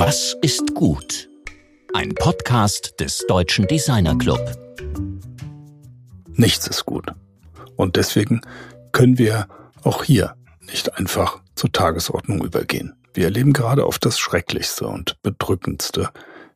Was ist gut? Ein Podcast des Deutschen Designer Club. Nichts ist gut. Und deswegen können wir auch hier nicht einfach zur Tagesordnung übergehen. Wir erleben gerade auf das Schrecklichste und Bedrückendste,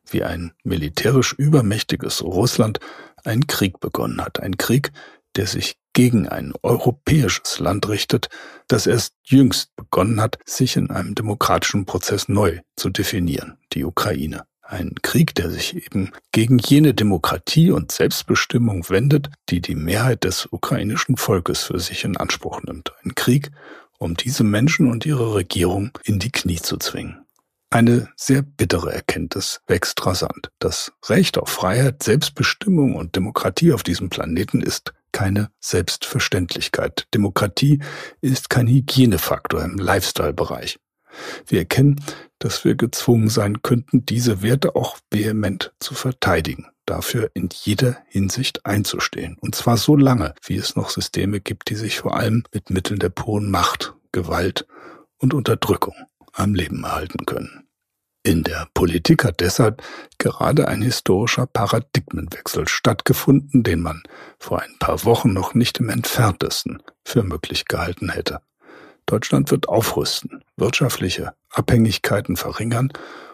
wie ein militärisch übermächtiges Russland einen Krieg begonnen hat. Ein Krieg, der sich gegen ein europäisches Land richtet, das erst jüngst begonnen hat, sich in einem demokratischen Prozess neu zu definieren, die Ukraine. Ein Krieg, der sich eben gegen jene Demokratie und Selbstbestimmung wendet, die die Mehrheit des ukrainischen Volkes für sich in Anspruch nimmt. Ein Krieg, um diese Menschen und ihre Regierung in die Knie zu zwingen. Eine sehr bittere Erkenntnis wächst rasant. Das Recht auf Freiheit, Selbstbestimmung und Demokratie auf diesem Planeten ist keine Selbstverständlichkeit. Demokratie ist kein Hygienefaktor im Lifestyle-Bereich. Wir erkennen, dass wir gezwungen sein könnten, diese Werte auch vehement zu verteidigen, dafür in jeder Hinsicht einzustehen. Und zwar so lange, wie es noch Systeme gibt, die sich vor allem mit Mitteln der puren Macht, Gewalt und Unterdrückung am Leben erhalten können. In der Politik hat deshalb gerade ein historischer Paradigmenwechsel stattgefunden, den man vor ein paar Wochen noch nicht im entferntesten für möglich gehalten hätte. Deutschland wird aufrüsten, wirtschaftliche Abhängigkeiten verringern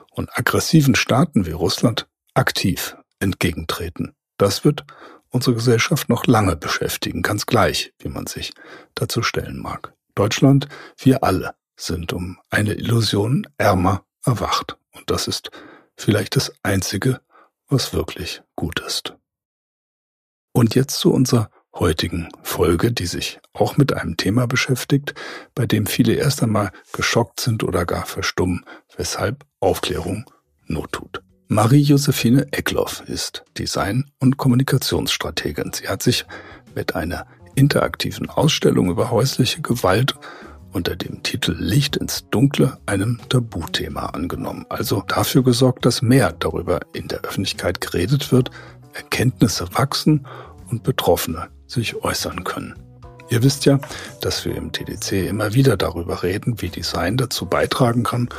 und aggressiven Staaten wie Russland aktiv entgegentreten. Das wird unsere Gesellschaft noch lange beschäftigen, ganz gleich, wie man sich dazu stellen mag. Deutschland, wir alle sind um eine Illusion ärmer erwacht. Und das ist vielleicht das Einzige, was wirklich gut ist. Und jetzt zu unserer heutigen Folge, die sich auch mit einem Thema beschäftigt, bei dem viele erst einmal geschockt sind oder gar verstummen, weshalb Aufklärung Not tut. Marie-Josephine Eckloff ist Design- und Kommunikationsstrategin. Sie hat sich mit einer interaktiven Ausstellung über häusliche Gewalt unter dem Titel Licht ins Dunkle einem Tabuthema angenommen. Also dafür gesorgt, dass mehr darüber in der Öffentlichkeit geredet wird, Erkenntnisse wachsen und Betroffene sich äußern können. Ihr wisst ja, dass wir im TDC immer wieder darüber reden, wie Design dazu beitragen kann,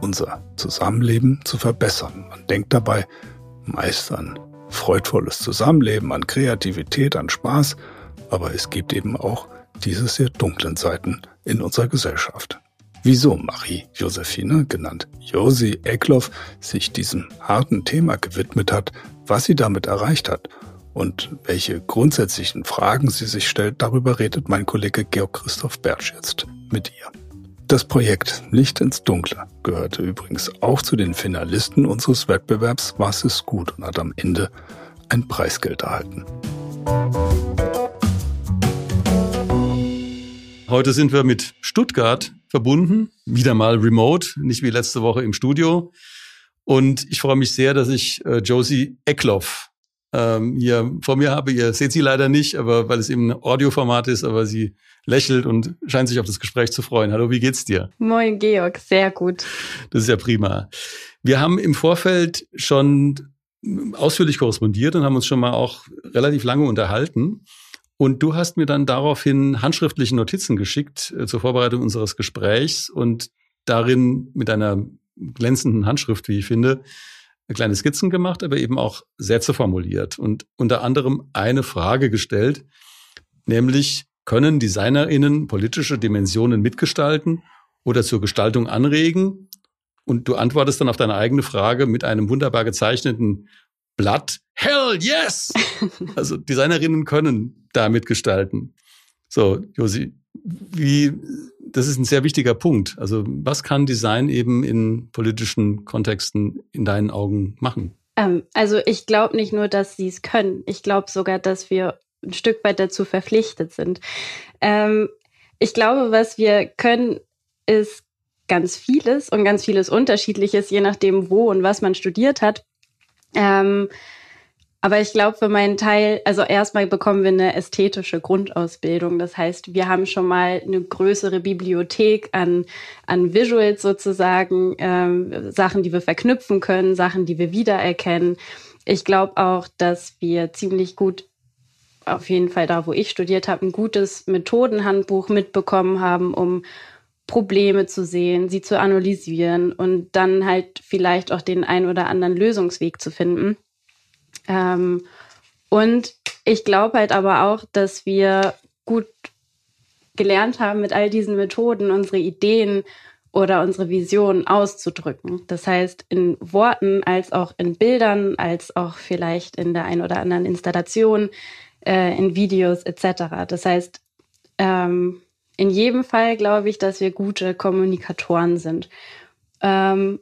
unser Zusammenleben zu verbessern. Man denkt dabei meist an freudvolles Zusammenleben, an Kreativität, an Spaß, aber es gibt eben auch diese sehr dunklen Seiten in unserer Gesellschaft. Wieso Marie-Josephine, genannt Josi Eckloff, sich diesem harten Thema gewidmet hat, was sie damit erreicht hat und welche grundsätzlichen Fragen sie sich stellt, darüber redet mein Kollege Georg Christoph Bertsch jetzt mit ihr. Das Projekt Licht ins Dunkle gehörte übrigens auch zu den Finalisten unseres Wettbewerbs Was ist gut und hat am Ende ein Preisgeld erhalten. Heute sind wir mit Stuttgart verbunden, wieder mal remote, nicht wie letzte Woche im Studio. Und ich freue mich sehr, dass ich äh, Josie Eckloff ähm, hier vor mir habe. Ihr seht sie leider nicht, aber weil es eben ein Audioformat ist, aber sie lächelt und scheint sich auf das Gespräch zu freuen. Hallo, wie geht's dir? Moin, Georg, sehr gut. Das ist ja prima. Wir haben im Vorfeld schon ausführlich korrespondiert und haben uns schon mal auch relativ lange unterhalten. Und du hast mir dann daraufhin handschriftliche Notizen geschickt äh, zur Vorbereitung unseres Gesprächs und darin mit einer glänzenden Handschrift, wie ich finde, kleine Skizzen gemacht, aber eben auch Sätze formuliert und unter anderem eine Frage gestellt, nämlich können DesignerInnen politische Dimensionen mitgestalten oder zur Gestaltung anregen? Und du antwortest dann auf deine eigene Frage mit einem wunderbar gezeichneten Blatt. Hell yes! Also Designerinnen können da mitgestalten. So, Josi, wie, das ist ein sehr wichtiger Punkt. Also was kann Design eben in politischen Kontexten in deinen Augen machen? Ähm, also ich glaube nicht nur, dass sie es können. Ich glaube sogar, dass wir ein Stück weit dazu verpflichtet sind. Ähm, ich glaube, was wir können, ist ganz vieles und ganz vieles Unterschiedliches, je nachdem, wo und was man studiert hat. Ähm, aber ich glaube, für meinen Teil, also erstmal bekommen wir eine ästhetische Grundausbildung. Das heißt, wir haben schon mal eine größere Bibliothek an, an Visuals sozusagen, ähm, Sachen, die wir verknüpfen können, Sachen, die wir wiedererkennen. Ich glaube auch, dass wir ziemlich gut, auf jeden Fall da, wo ich studiert habe, ein gutes Methodenhandbuch mitbekommen haben, um Probleme zu sehen, sie zu analysieren und dann halt vielleicht auch den ein oder anderen Lösungsweg zu finden. Ähm, und ich glaube halt aber auch, dass wir gut gelernt haben, mit all diesen Methoden unsere Ideen oder unsere Vision auszudrücken. Das heißt, in Worten als auch in Bildern, als auch vielleicht in der ein oder anderen Installation, äh, in Videos etc. Das heißt, ähm, in jedem Fall glaube ich, dass wir gute Kommunikatoren sind. Ähm,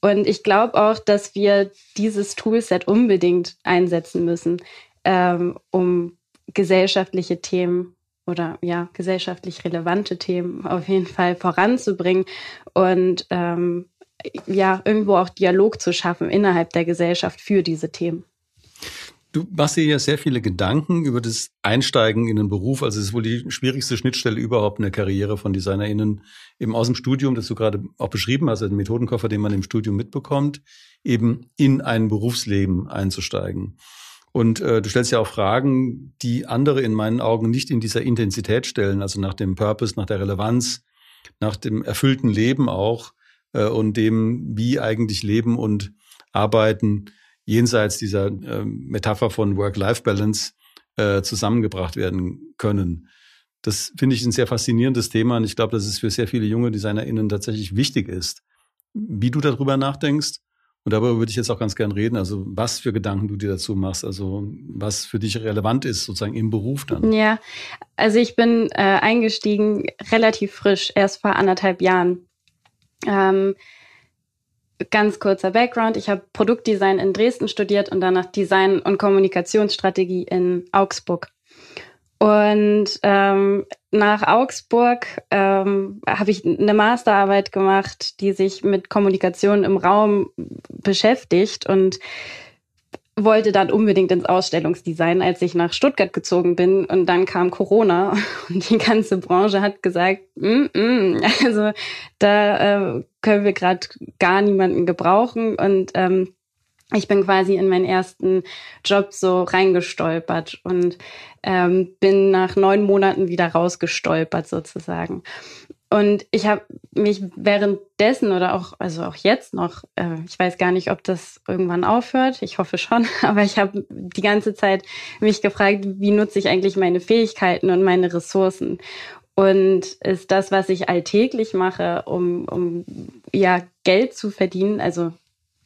und ich glaube auch, dass wir dieses Toolset unbedingt einsetzen müssen, ähm, um gesellschaftliche Themen oder ja, gesellschaftlich relevante Themen auf jeden Fall voranzubringen und ähm, ja, irgendwo auch Dialog zu schaffen innerhalb der Gesellschaft für diese Themen. Du machst dir ja sehr viele Gedanken über das Einsteigen in den Beruf. Also es ist wohl die schwierigste Schnittstelle überhaupt in der Karriere von DesignerInnen eben aus dem Studium, das du gerade auch beschrieben hast, also den Methodenkoffer, den man im Studium mitbekommt, eben in ein Berufsleben einzusteigen. Und äh, du stellst ja auch Fragen, die andere in meinen Augen nicht in dieser Intensität stellen, also nach dem Purpose, nach der Relevanz, nach dem erfüllten Leben auch äh, und dem, wie eigentlich Leben und Arbeiten jenseits dieser äh, Metapher von Work-Life-Balance äh, zusammengebracht werden können. Das finde ich ein sehr faszinierendes Thema und ich glaube, dass es für sehr viele junge DesignerInnen tatsächlich wichtig ist. Wie du darüber nachdenkst und darüber würde ich jetzt auch ganz gern reden, also was für Gedanken du dir dazu machst, also was für dich relevant ist sozusagen im Beruf dann. Ja, also ich bin äh, eingestiegen relativ frisch, erst vor anderthalb Jahren. Ähm, ganz kurzer Background. Ich habe Produktdesign in Dresden studiert und danach Design und Kommunikationsstrategie in Augsburg. Und ähm, nach Augsburg ähm, habe ich eine Masterarbeit gemacht, die sich mit Kommunikation im Raum beschäftigt und wollte dann unbedingt ins Ausstellungsdesign, als ich nach Stuttgart gezogen bin. Und dann kam Corona und die ganze Branche hat gesagt, mm -mm, also da äh, können wir gerade gar niemanden gebrauchen. Und ähm, ich bin quasi in meinen ersten Job so reingestolpert und ähm, bin nach neun Monaten wieder rausgestolpert sozusagen. Und ich habe mich währenddessen oder auch, also auch jetzt noch, äh, ich weiß gar nicht, ob das irgendwann aufhört, ich hoffe schon, aber ich habe die ganze Zeit mich gefragt, wie nutze ich eigentlich meine Fähigkeiten und meine Ressourcen? Und ist das, was ich alltäglich mache, um, um ja Geld zu verdienen, also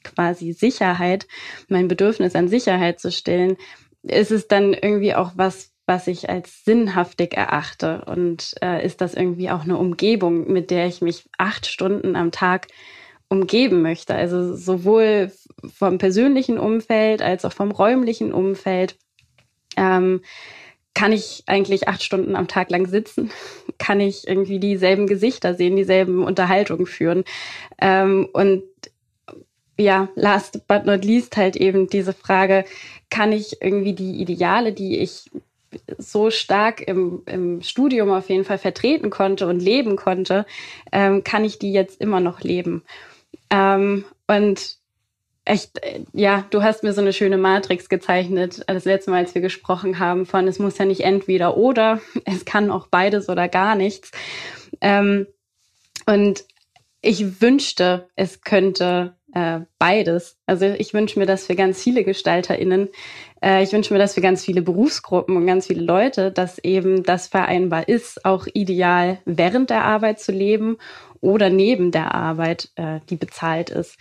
quasi Sicherheit, mein Bedürfnis an Sicherheit zu stillen, ist es dann irgendwie auch was, was ich als sinnhaftig erachte? Und äh, ist das irgendwie auch eine Umgebung, mit der ich mich acht Stunden am Tag umgeben möchte? Also sowohl vom persönlichen Umfeld als auch vom räumlichen Umfeld. Ähm, kann ich eigentlich acht Stunden am Tag lang sitzen? Kann ich irgendwie dieselben Gesichter sehen, dieselben Unterhaltungen führen? Ähm, und ja, last but not least halt eben diese Frage, kann ich irgendwie die Ideale, die ich so stark im, im Studium auf jeden Fall vertreten konnte und leben konnte, ähm, kann ich die jetzt immer noch leben. Ähm, und echt, ja, du hast mir so eine schöne Matrix gezeichnet, das letzte Mal, als wir gesprochen haben, von es muss ja nicht entweder oder, es kann auch beides oder gar nichts. Ähm, und ich wünschte, es könnte äh, beides. Also ich wünsche mir das für ganz viele GestalterInnen. Äh, ich wünsche mir das für ganz viele Berufsgruppen und ganz viele Leute, dass eben das vereinbar ist, auch ideal während der Arbeit zu leben oder neben der Arbeit, äh, die bezahlt ist.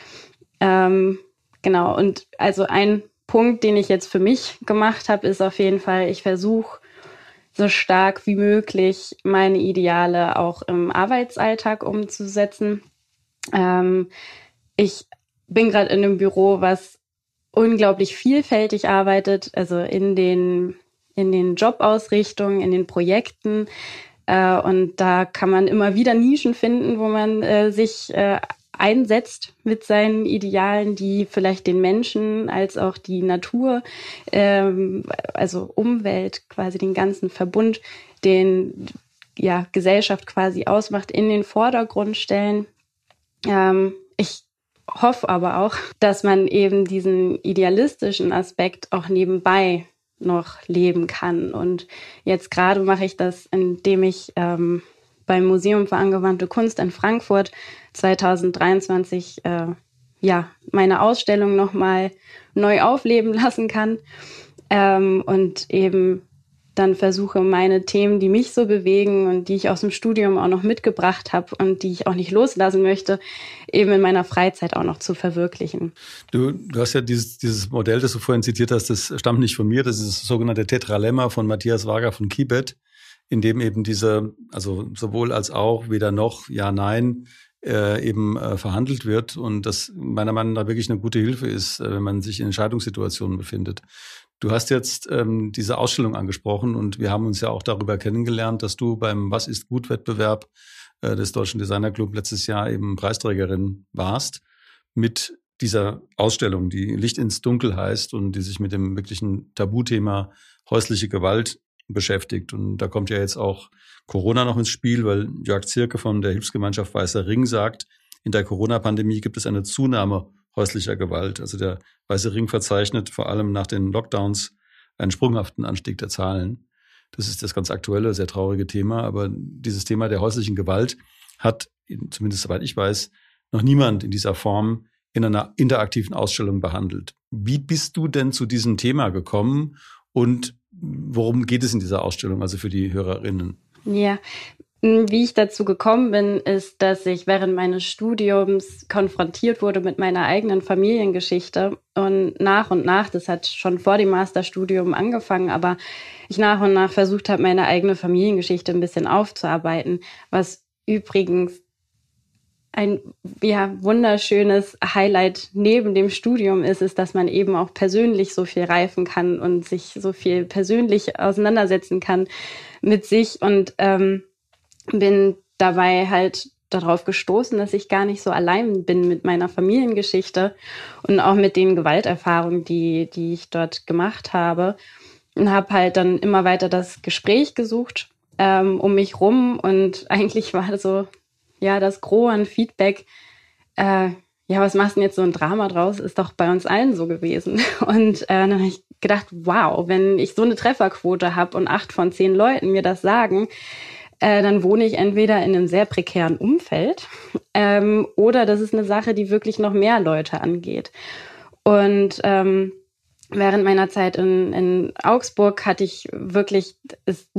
Ähm, genau. Und also ein Punkt, den ich jetzt für mich gemacht habe, ist auf jeden Fall, ich versuche so stark wie möglich meine Ideale auch im Arbeitsalltag umzusetzen. Ähm, ich bin gerade in einem Büro, was unglaublich vielfältig arbeitet, also in den, in den Jobausrichtungen, in den Projekten. Äh, und da kann man immer wieder Nischen finden, wo man äh, sich äh, einsetzt mit seinen Idealen, die vielleicht den Menschen als auch die Natur, ähm, also Umwelt, quasi den ganzen Verbund, den ja Gesellschaft quasi ausmacht, in den Vordergrund stellen. Ähm, ich hoffe aber auch, dass man eben diesen idealistischen Aspekt auch nebenbei noch leben kann. Und jetzt gerade mache ich das, indem ich ähm, beim Museum für angewandte Kunst in Frankfurt 2023 äh, ja meine Ausstellung nochmal neu aufleben lassen kann ähm, und eben dann versuche, meine Themen, die mich so bewegen und die ich aus dem Studium auch noch mitgebracht habe und die ich auch nicht loslassen möchte, eben in meiner Freizeit auch noch zu verwirklichen. Du, du hast ja dieses, dieses Modell, das du vorhin zitiert hast, das stammt nicht von mir, das ist das sogenannte Tetralemma von Matthias Wager von Kibet, in dem eben diese, also sowohl als auch, weder noch, ja, nein, äh, eben äh, verhandelt wird und das meiner Meinung nach wirklich eine gute Hilfe ist, äh, wenn man sich in Entscheidungssituationen befindet. Du hast jetzt ähm, diese Ausstellung angesprochen und wir haben uns ja auch darüber kennengelernt, dass du beim Was ist gut Wettbewerb äh, des Deutschen Designer Club letztes Jahr eben Preisträgerin warst mit dieser Ausstellung, die Licht ins Dunkel heißt und die sich mit dem wirklichen Tabuthema häusliche Gewalt beschäftigt. Und da kommt ja jetzt auch Corona noch ins Spiel, weil Jörg Zirke von der Hilfsgemeinschaft Weißer Ring sagt, in der Corona-Pandemie gibt es eine Zunahme häuslicher Gewalt. Also der Weiße Ring verzeichnet vor allem nach den Lockdowns einen sprunghaften Anstieg der Zahlen. Das ist das ganz aktuelle, sehr traurige Thema. Aber dieses Thema der häuslichen Gewalt hat, zumindest soweit ich weiß, noch niemand in dieser Form in einer interaktiven Ausstellung behandelt. Wie bist du denn zu diesem Thema gekommen und worum geht es in dieser Ausstellung, also für die Hörerinnen? Ja, hm, wie ich dazu gekommen bin, ist, dass ich während meines Studiums konfrontiert wurde mit meiner eigenen Familiengeschichte und nach und nach, das hat schon vor dem Masterstudium angefangen, aber ich nach und nach versucht habe, meine eigene Familiengeschichte ein bisschen aufzuarbeiten, was übrigens ein ja, wunderschönes Highlight neben dem Studium ist, ist, dass man eben auch persönlich so viel reifen kann und sich so viel persönlich auseinandersetzen kann mit sich und ähm, bin dabei halt darauf gestoßen, dass ich gar nicht so allein bin mit meiner Familiengeschichte und auch mit den Gewalterfahrungen, die, die ich dort gemacht habe. Und habe halt dann immer weiter das Gespräch gesucht ähm, um mich rum. Und eigentlich war so, ja, das Gros an Feedback, äh, ja, was machst du denn jetzt so ein Drama draus? Ist doch bei uns allen so gewesen. Und äh, dann habe ich gedacht, wow, wenn ich so eine Trefferquote habe und acht von zehn Leuten mir das sagen, äh, dann wohne ich entweder in einem sehr prekären Umfeld ähm, oder das ist eine Sache, die wirklich noch mehr Leute angeht. Und ähm, während meiner Zeit in, in Augsburg hatte ich wirklich, ist,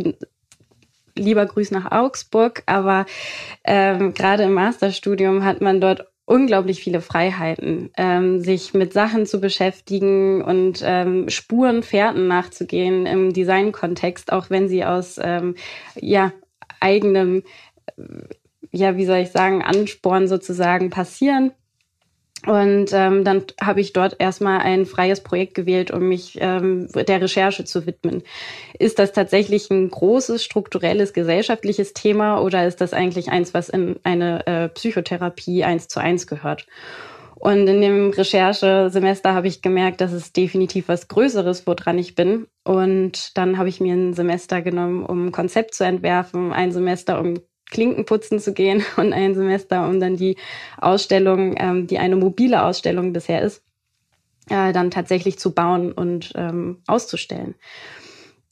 lieber Grüß nach Augsburg, aber ähm, gerade im Masterstudium hat man dort unglaublich viele Freiheiten, ähm, sich mit Sachen zu beschäftigen und ähm, Spuren, Fährten nachzugehen im Designkontext, auch wenn sie aus ähm, ja eigenem, ja, wie soll ich sagen, Ansporn sozusagen passieren. Und ähm, dann habe ich dort erstmal ein freies Projekt gewählt, um mich ähm, der Recherche zu widmen. Ist das tatsächlich ein großes strukturelles gesellschaftliches Thema oder ist das eigentlich eins, was in eine äh, Psychotherapie eins zu eins gehört? Und in dem Recherchesemester habe ich gemerkt, dass es definitiv was Größeres, woran ich bin. Und dann habe ich mir ein Semester genommen, um ein Konzept zu entwerfen, ein Semester, um Klinkenputzen zu gehen und ein Semester, um dann die Ausstellung, ähm, die eine mobile Ausstellung bisher ist, äh, dann tatsächlich zu bauen und ähm, auszustellen.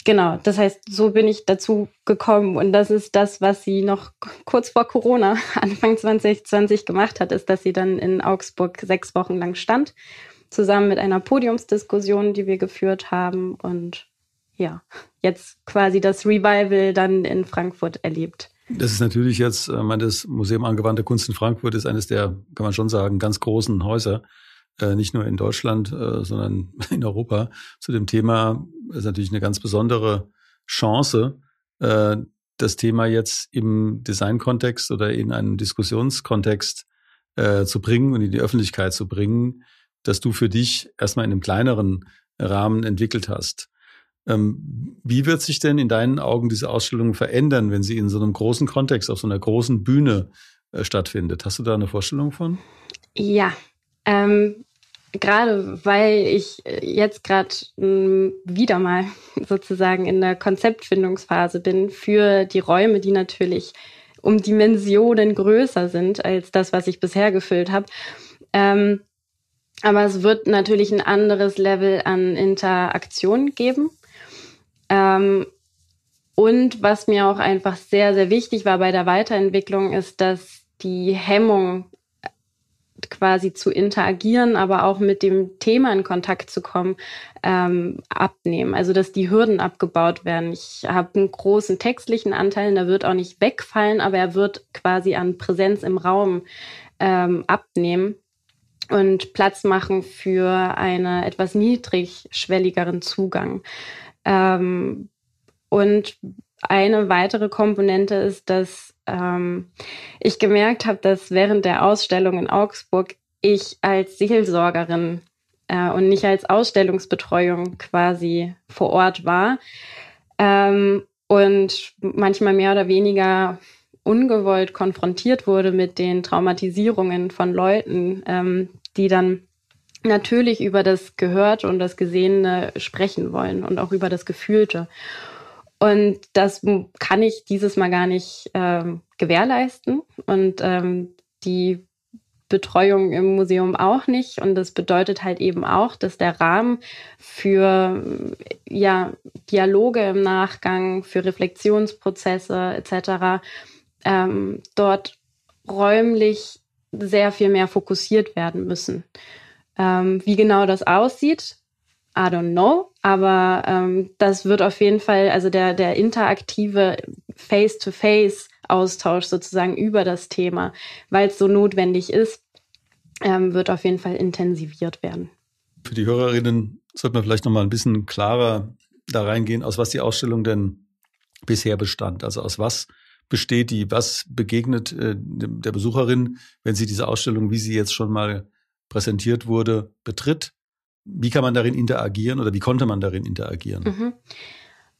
Genau, das heißt, so bin ich dazu gekommen und das ist das, was sie noch kurz vor Corona, Anfang 2020 gemacht hat, ist, dass sie dann in Augsburg sechs Wochen lang stand, zusammen mit einer Podiumsdiskussion, die wir geführt haben und ja, jetzt quasi das Revival dann in Frankfurt erlebt. Das ist natürlich jetzt, äh, mein, das Museum Angewandte Kunst in Frankfurt ist eines der, kann man schon sagen, ganz großen Häuser äh, nicht nur in Deutschland, äh, sondern in Europa zu dem Thema ist natürlich eine ganz besondere Chance, das Thema jetzt im Designkontext oder in einen Diskussionskontext zu bringen und in die Öffentlichkeit zu bringen, dass du für dich erstmal in einem kleineren Rahmen entwickelt hast. Ähm, wie wird sich denn in deinen Augen diese Ausstellung verändern, wenn sie in so einem großen Kontext, auf so einer großen Bühne äh, stattfindet? Hast du da eine Vorstellung von? Ja, ähm, gerade weil ich äh, jetzt gerade hm, wieder mal sozusagen in der Konzeptfindungsphase bin für die Räume, die natürlich um Dimensionen größer sind als das, was ich bisher gefüllt habe. Ähm, aber es wird natürlich ein anderes Level an Interaktion geben. Ähm, und was mir auch einfach sehr, sehr wichtig war bei der Weiterentwicklung, ist, dass die Hemmung quasi zu interagieren, aber auch mit dem Thema in Kontakt zu kommen, ähm, abnehmen. Also dass die Hürden abgebaut werden. Ich habe einen großen textlichen Anteil, der wird auch nicht wegfallen, aber er wird quasi an Präsenz im Raum ähm, abnehmen und Platz machen für einen etwas niedrigschwelligeren Zugang. Ähm, und eine weitere Komponente ist, dass ähm, ich gemerkt habe, dass während der Ausstellung in Augsburg ich als Seelsorgerin äh, und nicht als Ausstellungsbetreuung quasi vor Ort war. Ähm, und manchmal mehr oder weniger ungewollt konfrontiert wurde mit den Traumatisierungen von Leuten, ähm, die dann natürlich über das Gehörte und das Gesehene sprechen wollen und auch über das Gefühlte. Und das kann ich dieses Mal gar nicht ähm, gewährleisten und ähm, die Betreuung im Museum auch nicht. Und das bedeutet halt eben auch, dass der Rahmen für ja, Dialoge im Nachgang, für Reflexionsprozesse etc. Ähm, dort räumlich sehr viel mehr fokussiert werden müssen. Ähm, wie genau das aussieht, I don't know, aber ähm, das wird auf jeden Fall, also der, der interaktive Face-to-Face-Austausch sozusagen über das Thema, weil es so notwendig ist, ähm, wird auf jeden Fall intensiviert werden. Für die Hörerinnen sollte man vielleicht noch mal ein bisschen klarer da reingehen, aus was die Ausstellung denn bisher bestand. Also aus was besteht die, was begegnet äh, der Besucherin, wenn sie diese Ausstellung, wie sie jetzt schon mal präsentiert wurde, betritt wie kann man darin interagieren oder wie konnte man darin interagieren? Mhm.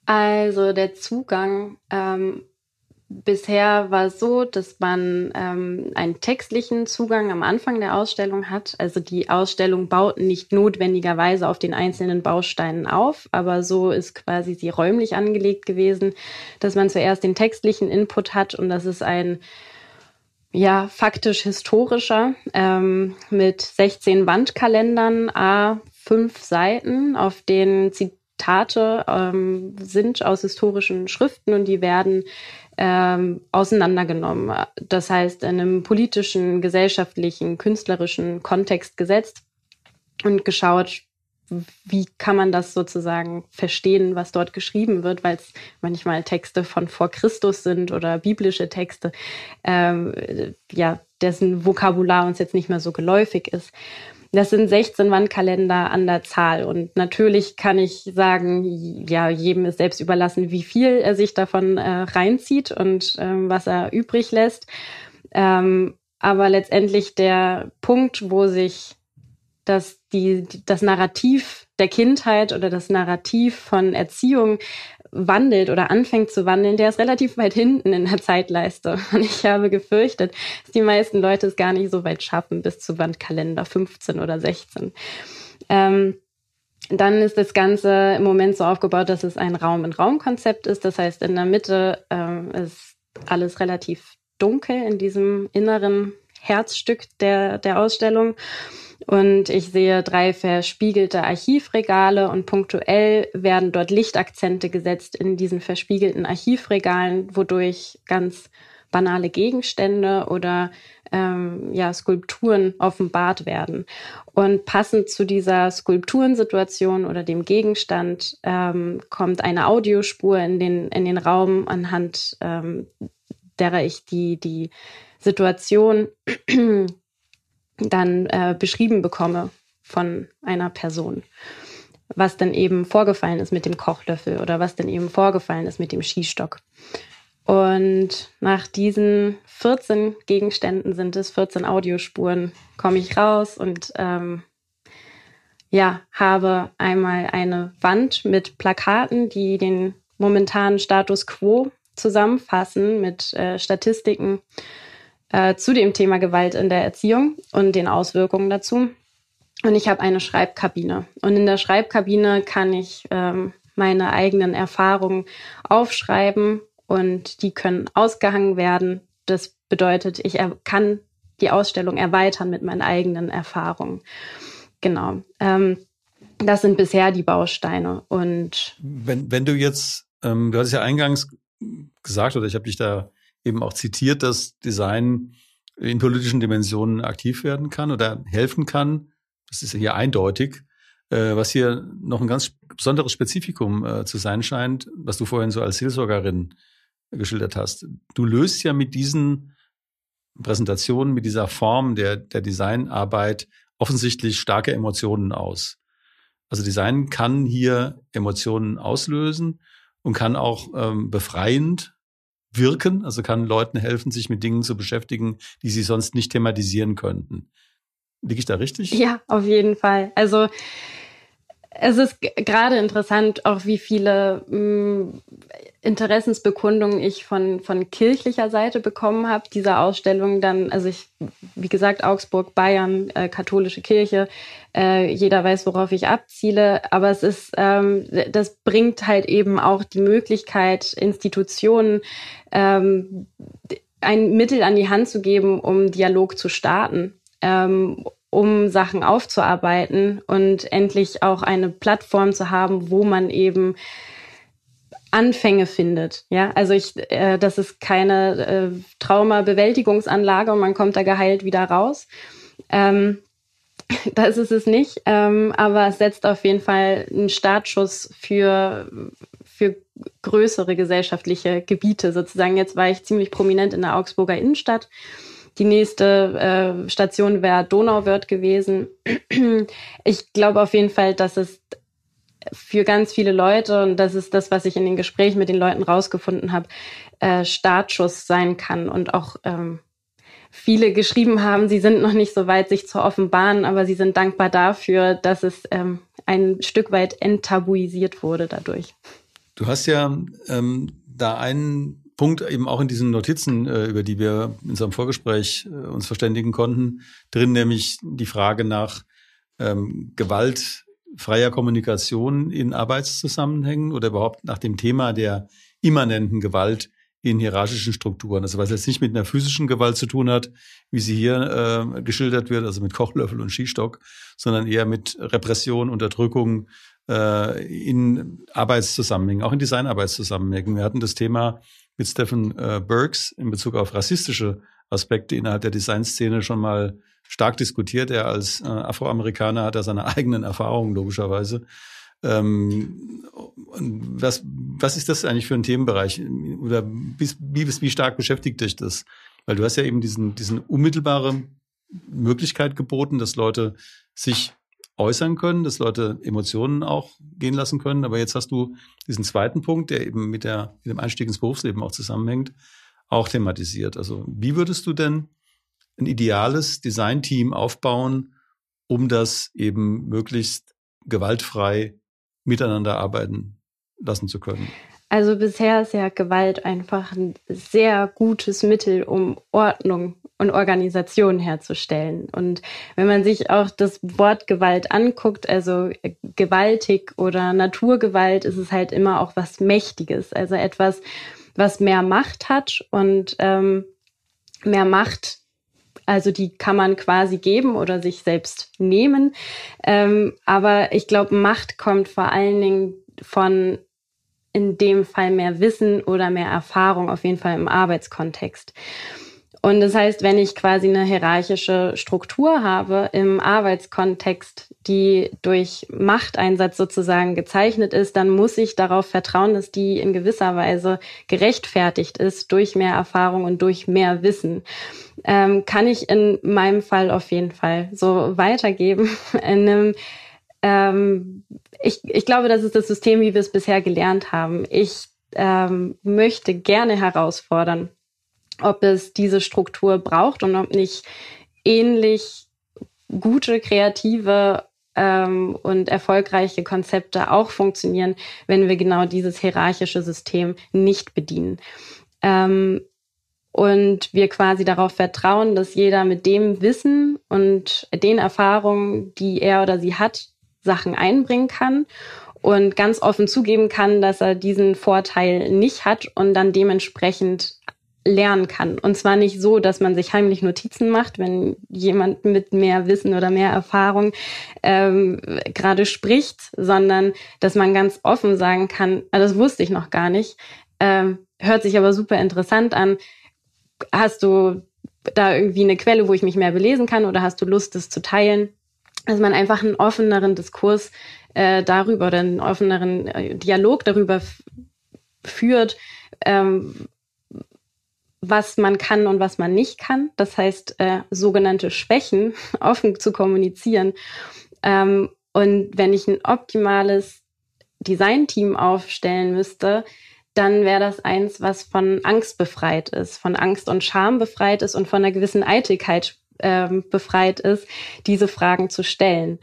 Also der Zugang ähm, bisher war so, dass man ähm, einen textlichen Zugang am Anfang der Ausstellung hat. Also die Ausstellung baut nicht notwendigerweise auf den einzelnen Bausteinen auf, aber so ist quasi sie räumlich angelegt gewesen, dass man zuerst den textlichen Input hat und das ist ein ja, faktisch historischer ähm, mit 16 Wandkalendern, a fünf Seiten, auf denen Zitate ähm, sind aus historischen Schriften und die werden ähm, auseinandergenommen. Das heißt, in einem politischen, gesellschaftlichen, künstlerischen Kontext gesetzt und geschaut, wie kann man das sozusagen verstehen, was dort geschrieben wird, weil es manchmal Texte von vor Christus sind oder biblische Texte, ähm, ja, dessen Vokabular uns jetzt nicht mehr so geläufig ist. Das sind 16 Wandkalender an der Zahl. Und natürlich kann ich sagen, ja, jedem ist selbst überlassen, wie viel er sich davon äh, reinzieht und ähm, was er übrig lässt. Ähm, aber letztendlich der Punkt, wo sich das, die, das Narrativ der Kindheit oder das Narrativ von Erziehung wandelt oder anfängt zu wandeln, der ist relativ weit hinten in der Zeitleiste. Und ich habe gefürchtet, dass die meisten Leute es gar nicht so weit schaffen bis zu Wandkalender 15 oder 16. Ähm, dann ist das Ganze im Moment so aufgebaut, dass es ein Raum-in-Raum-Konzept ist. Das heißt, in der Mitte ähm, ist alles relativ dunkel in diesem inneren Herzstück der, der Ausstellung. Und ich sehe drei verspiegelte Archivregale und punktuell werden dort Lichtakzente gesetzt in diesen verspiegelten Archivregalen, wodurch ganz banale Gegenstände oder ähm, ja, Skulpturen offenbart werden. Und passend zu dieser Skulpturensituation oder dem Gegenstand ähm, kommt eine Audiospur in den, in den Raum, anhand ähm, derer ich die, die Situation dann äh, beschrieben bekomme von einer Person. Was dann eben vorgefallen ist mit dem Kochlöffel oder was dann eben vorgefallen ist mit dem Skistock. Und nach diesen 14 Gegenständen sind es 14 Audiospuren, komme ich raus und ähm, ja, habe einmal eine Wand mit Plakaten, die den momentanen Status quo zusammenfassen mit äh, Statistiken äh, zu dem Thema Gewalt in der Erziehung und den Auswirkungen dazu. Und ich habe eine Schreibkabine. Und in der Schreibkabine kann ich ähm, meine eigenen Erfahrungen aufschreiben und die können ausgehangen werden. Das bedeutet, ich kann die Ausstellung erweitern mit meinen eigenen Erfahrungen. Genau. Ähm, das sind bisher die Bausteine. Und wenn, wenn du jetzt ähm, du hattest ja eingangs gesagt, oder ich habe dich da eben auch zitiert, dass Design in politischen Dimensionen aktiv werden kann oder helfen kann. Das ist hier eindeutig. Äh, was hier noch ein ganz besonderes Spezifikum äh, zu sein scheint, was du vorhin so als Seelsorgerin geschildert hast. Du löst ja mit diesen Präsentationen, mit dieser Form der, der Designarbeit offensichtlich starke Emotionen aus. Also Design kann hier Emotionen auslösen und kann auch ähm, befreiend wirken, also kann Leuten helfen, sich mit Dingen zu beschäftigen, die sie sonst nicht thematisieren könnten. Liege ich da richtig? Ja, auf jeden Fall. Also es ist gerade interessant, auch wie viele mh, mm, Interessensbekundungen ich von, von kirchlicher Seite bekommen habe. Diese Ausstellung dann, also ich, wie gesagt, Augsburg, Bayern, äh, katholische Kirche, äh, jeder weiß, worauf ich abziele. Aber es ist, ähm, das bringt halt eben auch die Möglichkeit, Institutionen ähm, ein Mittel an die Hand zu geben, um Dialog zu starten. Ähm, um Sachen aufzuarbeiten und endlich auch eine Plattform zu haben, wo man eben Anfänge findet. Ja, also ich, äh, das ist keine äh, Trauma-Bewältigungsanlage und man kommt da geheilt wieder raus. Ähm, das ist es nicht, ähm, aber es setzt auf jeden Fall einen Startschuss für, für größere gesellschaftliche Gebiete sozusagen. Jetzt war ich ziemlich prominent in der Augsburger Innenstadt die nächste äh, Station wäre Donauwörth gewesen. Ich glaube auf jeden Fall, dass es für ganz viele Leute, und das ist das, was ich in den Gesprächen mit den Leuten rausgefunden habe, äh, Startschuss sein kann und auch ähm, viele geschrieben haben, sie sind noch nicht so weit, sich zu offenbaren, aber sie sind dankbar dafür, dass es ähm, ein Stück weit enttabuisiert wurde dadurch. Du hast ja ähm, da einen Punkt eben auch in diesen Notizen, äh, über die wir in unserem Vorgespräch äh, uns verständigen konnten, drin nämlich die Frage nach ähm, gewaltfreier Kommunikation in Arbeitszusammenhängen oder überhaupt nach dem Thema der immanenten Gewalt in hierarchischen Strukturen. Also was jetzt nicht mit einer physischen Gewalt zu tun hat, wie sie hier äh, geschildert wird, also mit Kochlöffel und Skistock, sondern eher mit Repression, Unterdrückung äh, in Arbeitszusammenhängen, auch in Designarbeitszusammenhängen. Wir hatten das Thema mit Stephen äh, Burks in Bezug auf rassistische Aspekte innerhalb der Designszene schon mal stark diskutiert. Er als äh, Afroamerikaner hat er seine eigenen Erfahrungen logischerweise. Ähm, was, was ist das eigentlich für ein Themenbereich? Oder wie, wie, wie stark beschäftigt dich das? Weil du hast ja eben diesen, diesen unmittelbare Möglichkeit geboten, dass Leute sich äußern können, dass Leute Emotionen auch gehen lassen können. Aber jetzt hast du diesen zweiten Punkt, der eben mit, der, mit dem Einstieg ins Berufsleben auch zusammenhängt, auch thematisiert. Also wie würdest du denn ein ideales Designteam aufbauen, um das eben möglichst gewaltfrei miteinander arbeiten lassen zu können? Also bisher ist ja Gewalt einfach ein sehr gutes Mittel, um Ordnung und Organisation herzustellen. Und wenn man sich auch das Wort Gewalt anguckt, also gewaltig oder Naturgewalt, ist es halt immer auch was Mächtiges, also etwas, was mehr Macht hat und ähm, mehr Macht also die kann man quasi geben oder sich selbst nehmen. Ähm, aber ich glaube, Macht kommt vor allen Dingen von in dem Fall mehr Wissen oder mehr Erfahrung, auf jeden Fall im Arbeitskontext. Und das heißt, wenn ich quasi eine hierarchische Struktur habe im Arbeitskontext, die durch Machteinsatz sozusagen gezeichnet ist, dann muss ich darauf vertrauen, dass die in gewisser Weise gerechtfertigt ist durch mehr Erfahrung und durch mehr Wissen. Ähm, kann ich in meinem Fall auf jeden Fall so weitergeben. In einem, ähm, ich, ich glaube, das ist das System, wie wir es bisher gelernt haben. Ich ähm, möchte gerne herausfordern, ob es diese Struktur braucht und ob nicht ähnlich gute, kreative ähm, und erfolgreiche Konzepte auch funktionieren, wenn wir genau dieses hierarchische System nicht bedienen. Ähm, und wir quasi darauf vertrauen, dass jeder mit dem Wissen und den Erfahrungen, die er oder sie hat, Sachen einbringen kann und ganz offen zugeben kann, dass er diesen Vorteil nicht hat und dann dementsprechend lernen kann. Und zwar nicht so, dass man sich heimlich Notizen macht, wenn jemand mit mehr Wissen oder mehr Erfahrung ähm, gerade spricht, sondern dass man ganz offen sagen kann, ah, das wusste ich noch gar nicht, ähm, hört sich aber super interessant an. Hast du da irgendwie eine Quelle, wo ich mich mehr belesen kann oder hast du Lust, das zu teilen? Dass man einfach einen offeneren Diskurs äh, darüber oder einen offeneren äh, Dialog darüber führt, ähm, was man kann und was man nicht kann. Das heißt, äh, sogenannte Schwächen offen zu kommunizieren. Ähm, und wenn ich ein optimales Designteam aufstellen müsste, dann wäre das eins, was von Angst befreit ist, von Angst und Scham befreit ist und von einer gewissen Eitelkeit ähm, befreit ist, diese Fragen zu stellen.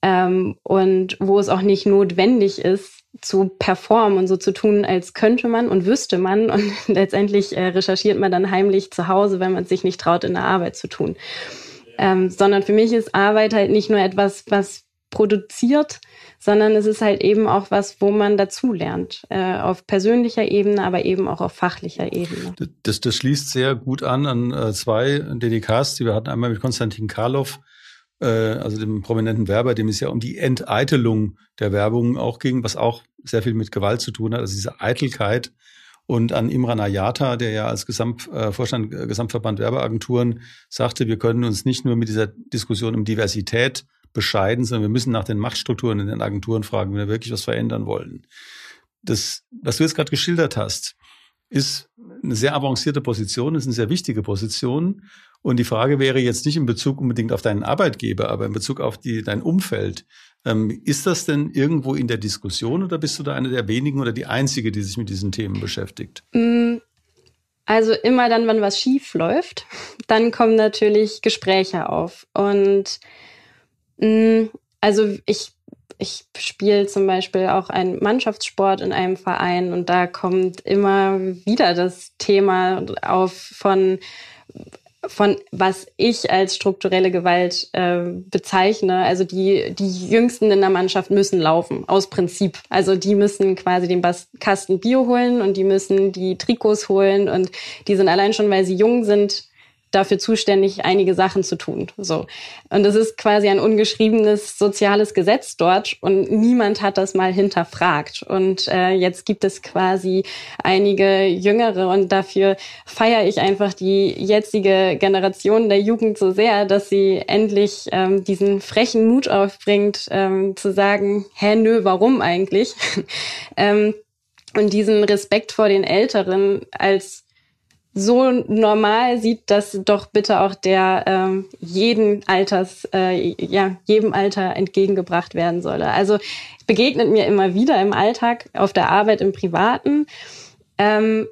Ähm, und wo es auch nicht notwendig ist, zu performen und so zu tun, als könnte man und wüsste man. Und letztendlich äh, recherchiert man dann heimlich zu Hause, wenn man sich nicht traut, in der Arbeit zu tun. Ähm, sondern für mich ist Arbeit halt nicht nur etwas, was produziert, sondern es ist halt eben auch was, wo man dazulernt. Äh, auf persönlicher Ebene, aber eben auch auf fachlicher Ebene. Das, das schließt sehr gut an an äh, zwei DDKs, die wir hatten. Einmal mit Konstantin Karloff, äh, also dem prominenten Werber, dem es ja um die Enteitelung der Werbung auch ging, was auch sehr viel mit Gewalt zu tun hat, also diese Eitelkeit. Und an Imran Ayata, der ja als Gesamt, äh, Vorstand äh, Gesamtverband Werbeagenturen sagte, wir können uns nicht nur mit dieser Diskussion um Diversität bescheiden, sondern wir müssen nach den Machtstrukturen in den Agenturen fragen, wenn wir wirklich was verändern wollen. Das, was du jetzt gerade geschildert hast, ist eine sehr avancierte Position, ist eine sehr wichtige Position. Und die Frage wäre jetzt nicht in Bezug unbedingt auf deinen Arbeitgeber, aber in Bezug auf die, dein Umfeld. Ähm, ist das denn irgendwo in der Diskussion oder bist du da eine der wenigen oder die einzige, die sich mit diesen Themen beschäftigt? Mm, also immer dann, wenn was schief läuft, dann kommen natürlich Gespräche auf. Und mm, also ich ich spiele zum Beispiel auch einen Mannschaftssport in einem Verein und da kommt immer wieder das Thema auf von von was ich als strukturelle Gewalt äh, bezeichne. Also die, die Jüngsten in der Mannschaft müssen laufen, aus Prinzip. Also die müssen quasi den Bas Kasten Bio holen und die müssen die Trikots holen und die sind allein schon, weil sie jung sind, dafür zuständig, einige Sachen zu tun. So. Und es ist quasi ein ungeschriebenes soziales Gesetz dort und niemand hat das mal hinterfragt. Und äh, jetzt gibt es quasi einige Jüngere und dafür feiere ich einfach die jetzige Generation der Jugend so sehr, dass sie endlich ähm, diesen frechen Mut aufbringt, ähm, zu sagen, hä, nö, warum eigentlich? ähm, und diesen Respekt vor den Älteren als so normal sieht, dass doch bitte auch der ähm, jeden Alters, äh, ja, jedem Alter entgegengebracht werden solle. Also begegnet mir immer wieder im Alltag, auf der Arbeit, im Privaten. Ähm,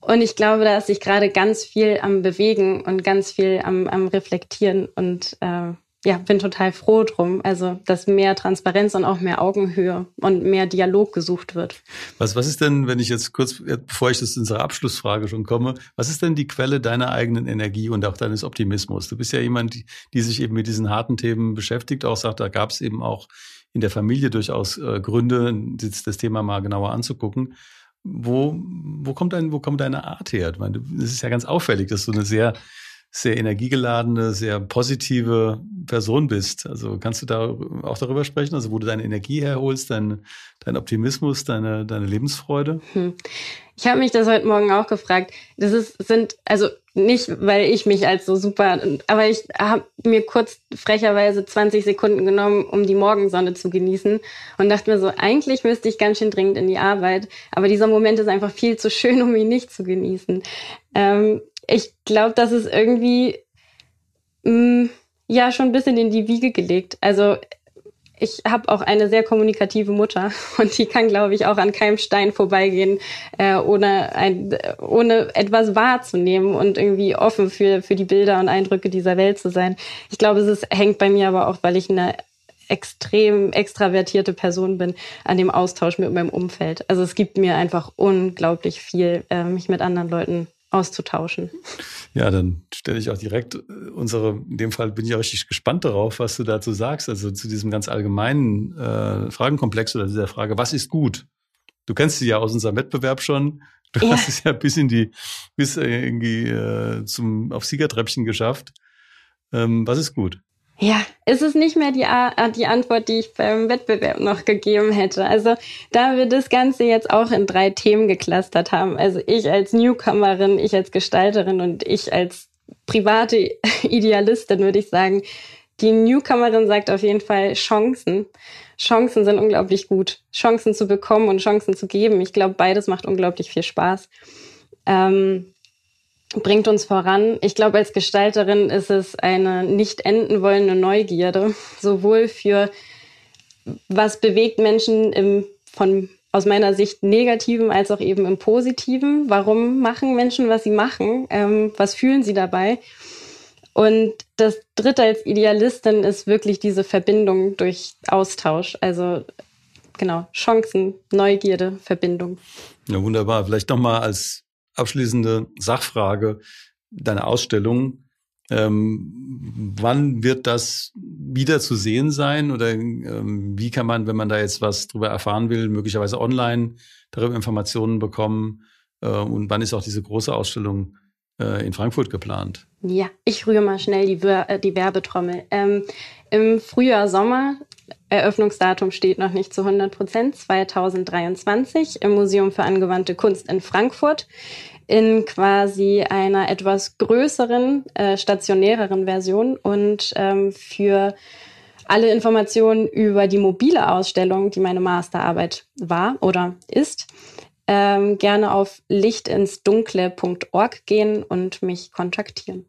und ich glaube, da ist sich gerade ganz viel am Bewegen und ganz viel am, am Reflektieren und äh, ja, bin total froh drum. Also, dass mehr Transparenz und auch mehr Augenhöhe und mehr Dialog gesucht wird. Was, was ist denn, wenn ich jetzt kurz, bevor ich das zu unserer Abschlussfrage schon komme, was ist denn die Quelle deiner eigenen Energie und auch deines Optimismus? Du bist ja jemand, die, die sich eben mit diesen harten Themen beschäftigt, auch sagt, da gab es eben auch in der Familie durchaus äh, Gründe, das Thema mal genauer anzugucken. Wo, wo kommt dein, wo kommt deine Art her? Ich meine, es ist ja ganz auffällig, dass du eine sehr sehr energiegeladene, sehr positive Person bist. Also kannst du da auch darüber sprechen, also wo du deine Energie herholst, dein, dein Optimismus, deine, deine Lebensfreude? Hm. Ich habe mich das heute Morgen auch gefragt. Das ist, sind, also nicht, weil ich mich als so super, aber ich habe mir kurz frecherweise 20 Sekunden genommen, um die Morgensonne zu genießen und dachte mir so, eigentlich müsste ich ganz schön dringend in die Arbeit, aber dieser Moment ist einfach viel zu schön, um ihn nicht zu genießen. Ähm, ich glaube, das ist irgendwie mh, mm, ja schon ein bisschen in die Wiege gelegt. Also ich habe auch eine sehr kommunikative Mutter und die kann, glaube ich, auch an keinem Stein vorbeigehen, äh, ohne, ein, ohne etwas wahrzunehmen und irgendwie offen für, für die Bilder und Eindrücke dieser Welt zu sein. Ich glaube, es ist, hängt bei mir aber auch, weil ich eine extrem extravertierte Person bin, an dem Austausch mit meinem Umfeld. Also es gibt mir einfach unglaublich viel, äh, mich mit anderen Leuten auszutauschen. Ja, dann stelle ich auch direkt äh, unsere, in dem Fall bin ich auch richtig gespannt darauf, was du dazu sagst, also zu diesem ganz allgemeinen äh, Fragenkomplex oder dieser Frage, was ist gut? Du kennst sie ja aus unserem Wettbewerb schon. Du ja. hast es ja bis in die, bis irgendwie äh, zum auf Siegertreppchen geschafft. Ähm, was ist gut? Ja, es ist nicht mehr die, äh, die Antwort, die ich beim Wettbewerb noch gegeben hätte. Also da wir das Ganze jetzt auch in drei Themen geklustert haben, also ich als Newcomerin, ich als Gestalterin und ich als private Idealistin, würde ich sagen, die Newcomerin sagt auf jeden Fall Chancen. Chancen sind unglaublich gut. Chancen zu bekommen und Chancen zu geben. Ich glaube, beides macht unglaublich viel Spaß. Ähm, bringt uns voran. Ich glaube, als Gestalterin ist es eine nicht enden wollende Neugierde, sowohl für was bewegt Menschen im, von aus meiner Sicht negativen als auch eben im positiven. Warum machen Menschen, was sie machen? Ähm, was fühlen sie dabei? Und das Dritte als Idealistin ist wirklich diese Verbindung durch Austausch. Also genau, Chancen, Neugierde, Verbindung. Ja, wunderbar. Vielleicht nochmal als abschließende Sachfrage deine Ausstellung. Ähm, wann wird das wieder zu sehen sein? Oder ähm, wie kann man, wenn man da jetzt was drüber erfahren will, möglicherweise online darüber Informationen bekommen? Äh, und wann ist auch diese große Ausstellung in Frankfurt geplant? Ja, ich rühre mal schnell die, äh, die Werbetrommel. Ähm, Im Frühjahr, Sommer, Eröffnungsdatum steht noch nicht zu 100 Prozent, 2023 im Museum für angewandte Kunst in Frankfurt in quasi einer etwas größeren, äh, stationäreren Version und ähm, für alle Informationen über die mobile Ausstellung, die meine Masterarbeit war oder ist, ähm, gerne auf lichtinsdunkle.org gehen und mich kontaktieren.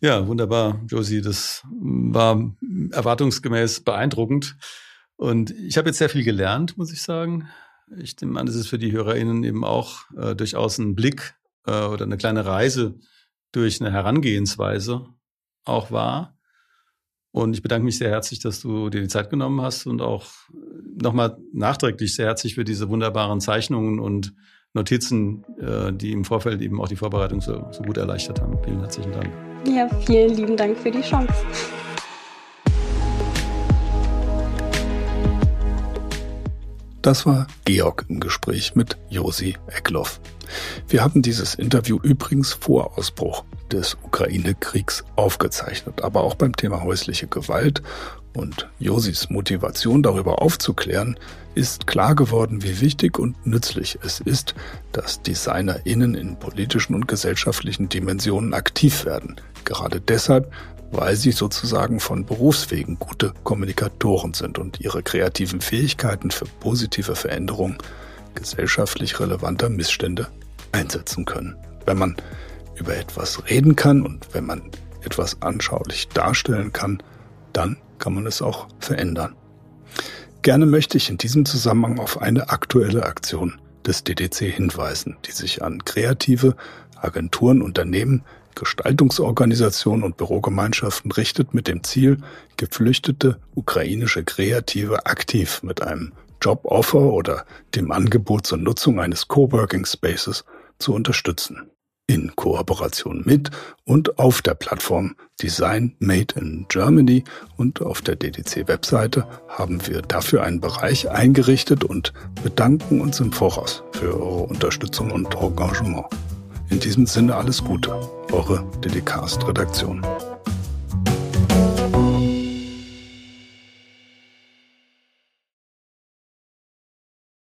Ja, wunderbar, Josie. Das war erwartungsgemäß beeindruckend. Und ich habe jetzt sehr viel gelernt, muss ich sagen. Ich nehme an, das ist für die HörerInnen eben auch äh, durchaus ein Blick äh, oder eine kleine Reise durch eine Herangehensweise auch war. Und ich bedanke mich sehr herzlich, dass du dir die Zeit genommen hast und auch nochmal nachträglich sehr herzlich für diese wunderbaren Zeichnungen und Notizen, äh, die im Vorfeld eben auch die Vorbereitung so, so gut erleichtert haben. Vielen herzlichen Dank. Ja, vielen lieben Dank für die Chance. Das war Georg im Gespräch mit Josi Eckloff. Wir haben dieses Interview übrigens vor Ausbruch des Ukraine-Kriegs aufgezeichnet, aber auch beim Thema häusliche Gewalt und Josis Motivation darüber aufzuklären, ist klar geworden, wie wichtig und nützlich es ist, dass DesignerInnen in politischen und gesellschaftlichen Dimensionen aktiv werden. Gerade deshalb, weil sie sozusagen von Berufswegen gute Kommunikatoren sind und ihre kreativen Fähigkeiten für positive Veränderung gesellschaftlich relevanter Missstände einsetzen können. Wenn man über etwas reden kann und wenn man etwas anschaulich darstellen kann, dann kann man es auch verändern. Gerne möchte ich in diesem Zusammenhang auf eine aktuelle Aktion des DDC hinweisen, die sich an kreative Agenturen, Unternehmen, Gestaltungsorganisationen und Bürogemeinschaften richtet mit dem Ziel, geflüchtete ukrainische Kreative aktiv mit einem Joboffer oder dem Angebot zur Nutzung eines Coworking Spaces zu unterstützen. In Kooperation mit und auf der Plattform Design Made in Germany und auf der DDC-Webseite haben wir dafür einen Bereich eingerichtet und bedanken uns im Voraus für eure Unterstützung und Engagement. In diesem Sinne alles Gute, eure DDcast-Redaktion.